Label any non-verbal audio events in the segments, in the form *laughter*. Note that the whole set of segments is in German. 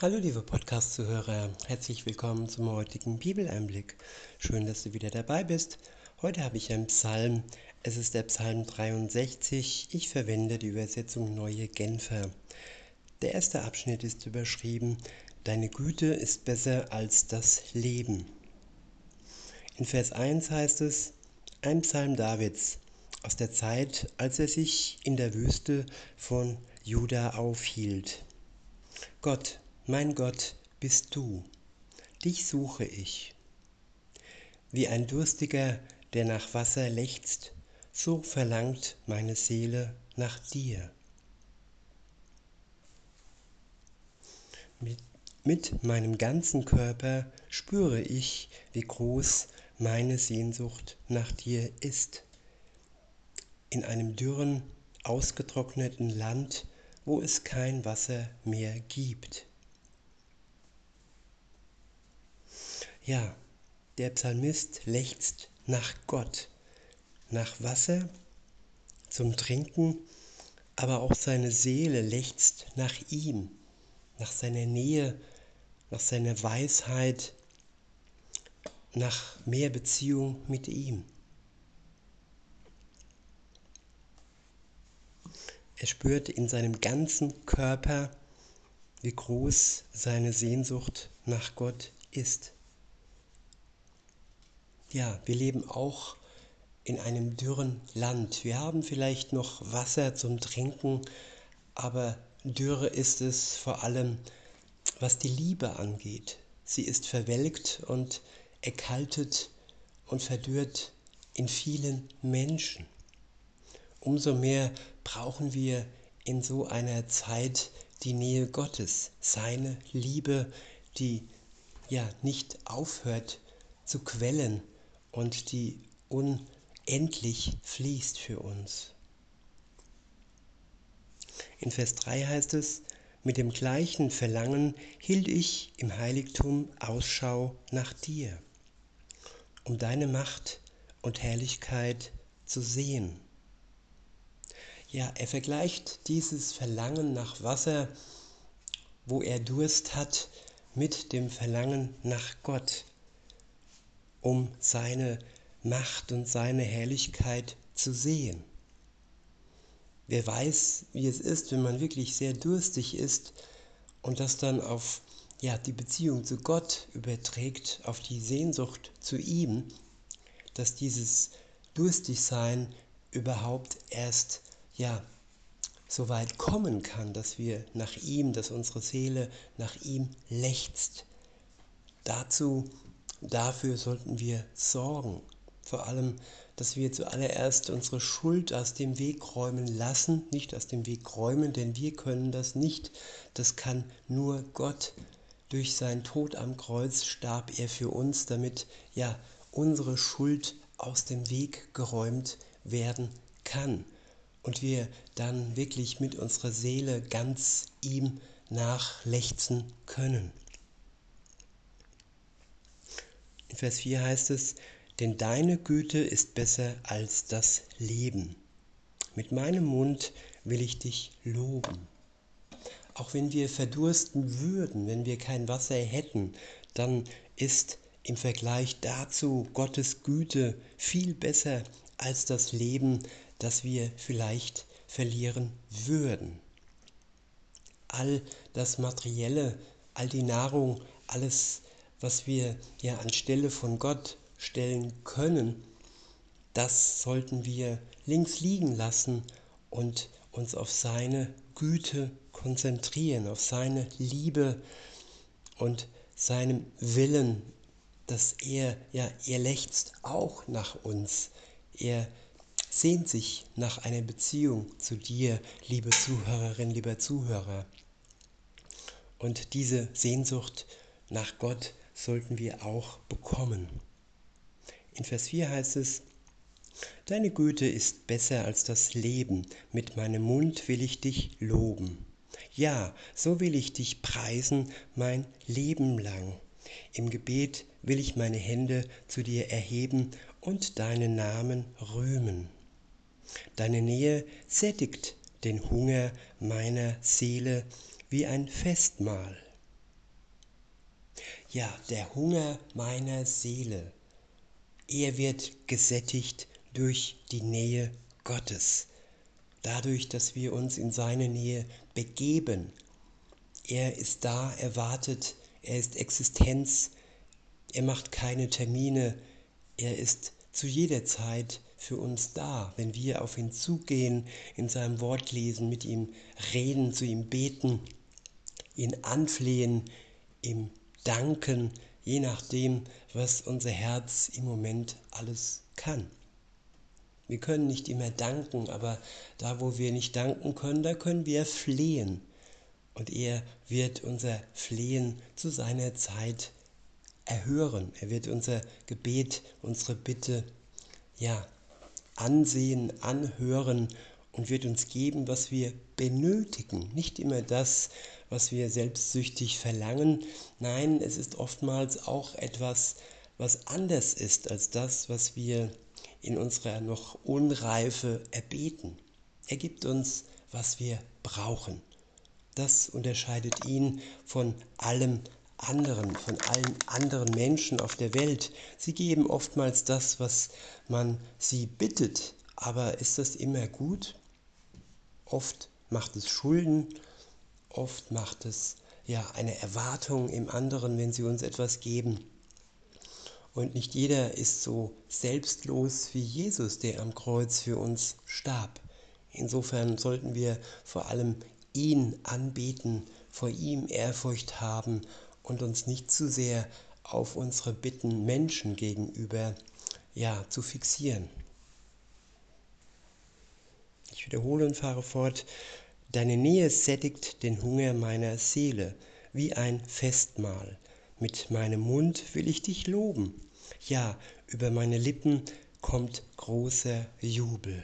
Hallo liebe Podcast-Zuhörer, herzlich willkommen zum heutigen Bibeleinblick. Schön, dass du wieder dabei bist. Heute habe ich einen Psalm. Es ist der Psalm 63. Ich verwende die Übersetzung Neue Genfer. Der erste Abschnitt ist überschrieben, Deine Güte ist besser als das Leben. In Vers 1 heißt es, ein Psalm Davids aus der Zeit, als er sich in der Wüste von Juda aufhielt. Gott, mein Gott bist du, dich suche ich. Wie ein Durstiger, der nach Wasser lechzt, so verlangt meine Seele nach dir. Mit, mit meinem ganzen Körper spüre ich, wie groß meine Sehnsucht nach dir ist. In einem dürren, ausgetrockneten Land, wo es kein Wasser mehr gibt. Ja, der Psalmist lechzt nach Gott, nach Wasser zum Trinken, aber auch seine Seele lechzt nach ihm, nach seiner Nähe, nach seiner Weisheit, nach mehr Beziehung mit ihm. Er spürt in seinem ganzen Körper, wie groß seine Sehnsucht nach Gott ist. Ja, wir leben auch in einem dürren Land. Wir haben vielleicht noch Wasser zum Trinken, aber Dürre ist es vor allem, was die Liebe angeht. Sie ist verwelkt und erkaltet und verdürrt in vielen Menschen. Umso mehr brauchen wir in so einer Zeit die Nähe Gottes, seine Liebe, die ja nicht aufhört zu quellen, und die unendlich fließt für uns. In Vers 3 heißt es, mit dem gleichen Verlangen hielt ich im Heiligtum Ausschau nach dir, um deine Macht und Herrlichkeit zu sehen. Ja, er vergleicht dieses Verlangen nach Wasser, wo er Durst hat, mit dem Verlangen nach Gott, um seine Macht und seine Herrlichkeit zu sehen. Wer weiß, wie es ist, wenn man wirklich sehr durstig ist und das dann auf ja, die Beziehung zu Gott überträgt, auf die Sehnsucht zu ihm, dass dieses Durstigsein überhaupt erst ja, so weit kommen kann, dass wir nach ihm, dass unsere Seele nach ihm lechzt. Dazu Dafür sollten wir sorgen. Vor allem, dass wir zuallererst unsere Schuld aus dem Weg räumen lassen, nicht aus dem Weg räumen, denn wir können das nicht. Das kann nur Gott. Durch seinen Tod am Kreuz starb er für uns, damit ja unsere Schuld aus dem Weg geräumt werden kann und wir dann wirklich mit unserer Seele ganz ihm nachlechzen können. In Vers 4 heißt es, denn deine Güte ist besser als das Leben. Mit meinem Mund will ich dich loben. Auch wenn wir verdursten würden, wenn wir kein Wasser hätten, dann ist im Vergleich dazu Gottes Güte viel besser als das Leben, das wir vielleicht verlieren würden. All das Materielle, all die Nahrung, alles was wir ja anstelle von Gott stellen können, das sollten wir links liegen lassen und uns auf seine Güte konzentrieren, auf seine Liebe und seinem Willen, dass er, ja, er lechzt auch nach uns. Er sehnt sich nach einer Beziehung zu dir, liebe Zuhörerin, lieber Zuhörer. Und diese Sehnsucht nach Gott sollten wir auch bekommen. In Vers 4 heißt es, Deine Güte ist besser als das Leben, mit meinem Mund will ich dich loben. Ja, so will ich dich preisen mein Leben lang. Im Gebet will ich meine Hände zu dir erheben und deinen Namen rühmen. Deine Nähe sättigt den Hunger meiner Seele wie ein Festmahl. Ja, der Hunger meiner Seele. Er wird gesättigt durch die Nähe Gottes, dadurch, dass wir uns in seine Nähe begeben. Er ist da, er wartet, er ist Existenz, er macht keine Termine, er ist zu jeder Zeit für uns da, wenn wir auf ihn zugehen, in seinem Wort lesen, mit ihm reden, zu ihm beten, ihn anflehen, ihm danken, je nachdem, was unser Herz im Moment alles kann. Wir können nicht immer danken, aber da, wo wir nicht danken können, da können wir flehen. Und er wird unser Flehen zu seiner Zeit erhören. Er wird unser Gebet, unsere Bitte, ja, ansehen, anhören und wird uns geben, was wir benötigen. Nicht immer das, was wir selbstsüchtig verlangen. Nein, es ist oftmals auch etwas, was anders ist als das, was wir in unserer noch Unreife erbeten. Er gibt uns, was wir brauchen. Das unterscheidet ihn von allem anderen, von allen anderen Menschen auf der Welt. Sie geben oftmals das, was man sie bittet, aber ist das immer gut? Oft macht es Schulden, oft macht es ja eine Erwartung im anderen, wenn sie uns etwas geben. Und nicht jeder ist so selbstlos wie Jesus, der am Kreuz für uns starb. Insofern sollten wir vor allem ihn anbeten, vor ihm Ehrfurcht haben und uns nicht zu sehr auf unsere Bitten Menschen gegenüber ja, zu fixieren. Ich wiederhole und fahre fort. Deine Nähe sättigt den Hunger meiner Seele wie ein Festmahl. Mit meinem Mund will ich dich loben. Ja, über meine Lippen kommt großer Jubel.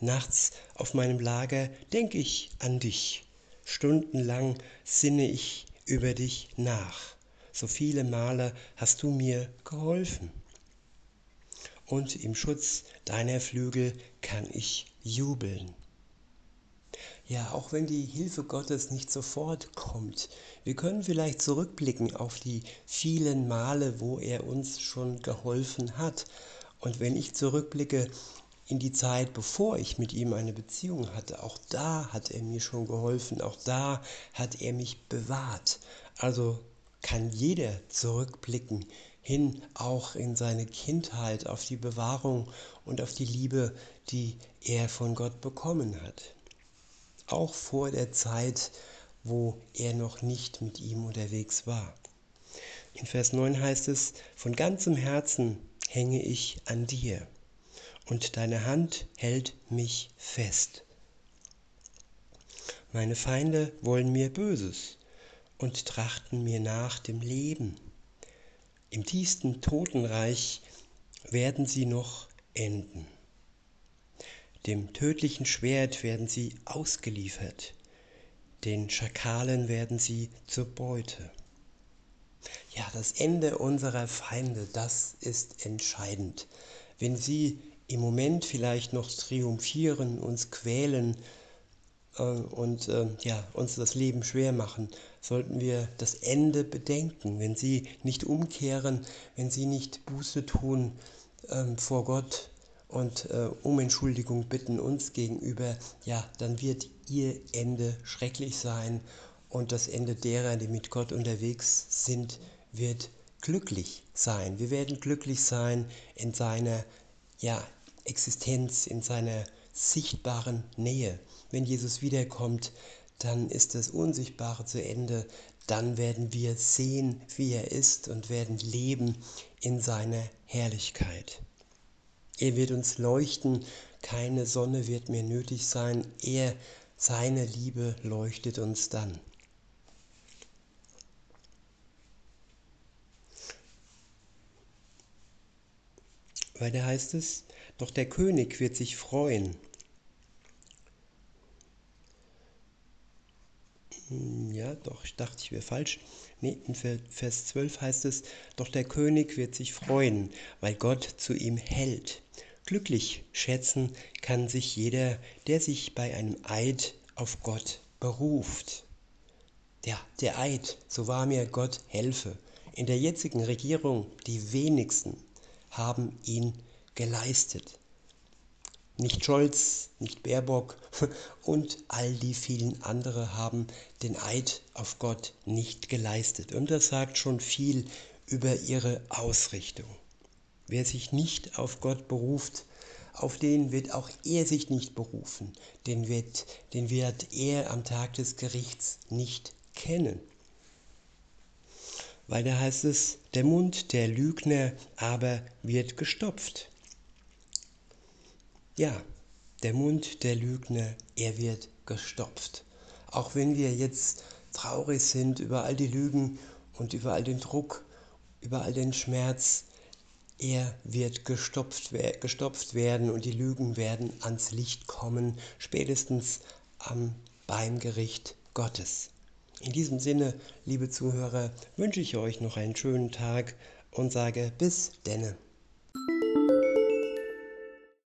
Nachts auf meinem Lager denk ich an dich. Stundenlang sinne ich über dich nach. So viele Male hast du mir geholfen. Und im Schutz deiner Flügel kann ich jubeln. Ja, auch wenn die Hilfe Gottes nicht sofort kommt, wir können vielleicht zurückblicken auf die vielen Male, wo er uns schon geholfen hat. Und wenn ich zurückblicke in die Zeit, bevor ich mit ihm eine Beziehung hatte. Auch da hat er mir schon geholfen, auch da hat er mich bewahrt. Also kann jeder zurückblicken hin auch in seine Kindheit, auf die Bewahrung und auf die Liebe, die er von Gott bekommen hat. Auch vor der Zeit, wo er noch nicht mit ihm unterwegs war. In Vers 9 heißt es, von ganzem Herzen hänge ich an dir und deine Hand hält mich fest. Meine Feinde wollen mir Böses und trachten mir nach dem Leben. Im tiefsten Totenreich werden sie noch enden. Dem tödlichen Schwert werden sie ausgeliefert, den Schakalen werden sie zur Beute. Ja, das Ende unserer Feinde, das ist entscheidend. Wenn sie im Moment vielleicht noch triumphieren, uns quälen und äh, ja, uns das Leben schwer machen, sollten wir das Ende bedenken. Wenn sie nicht umkehren, wenn sie nicht Buße tun äh, vor Gott und äh, um Entschuldigung bitten uns gegenüber, ja, dann wird ihr Ende schrecklich sein und das Ende derer, die mit Gott unterwegs sind, wird glücklich sein. Wir werden glücklich sein in seiner ja, Existenz, in seiner sichtbaren Nähe. Wenn Jesus wiederkommt, dann ist das Unsichtbare zu Ende. Dann werden wir sehen, wie er ist und werden leben in seiner Herrlichkeit. Er wird uns leuchten, keine Sonne wird mehr nötig sein. Er, seine Liebe leuchtet uns dann. Weiter heißt es, doch der König wird sich freuen. Hm, ja, doch, ich dachte, ich wäre falsch. Nee, in Vers 12 heißt es, doch der König wird sich freuen, weil Gott zu ihm hält. Glücklich schätzen kann sich jeder, der sich bei einem Eid auf Gott beruft. Ja, der Eid, so wahr mir Gott helfe. In der jetzigen Regierung, die wenigsten haben ihn geleistet. Nicht Scholz, nicht Baerbock *laughs* und all die vielen andere haben den Eid auf Gott nicht geleistet. Und das sagt schon viel über ihre Ausrichtung. Wer sich nicht auf Gott beruft, auf den wird auch er sich nicht berufen, den wird, den wird er am Tag des Gerichts nicht kennen. Weil da heißt es, der Mund der Lügner aber wird gestopft. Ja, der Mund der Lügner, er wird gestopft. Auch wenn wir jetzt traurig sind über all die Lügen und über all den Druck, über all den Schmerz, er wird gestopft, gestopft werden und die Lügen werden ans Licht kommen, spätestens am, beim Gericht Gottes. In diesem Sinne, liebe Zuhörer, wünsche ich euch noch einen schönen Tag und sage bis denne.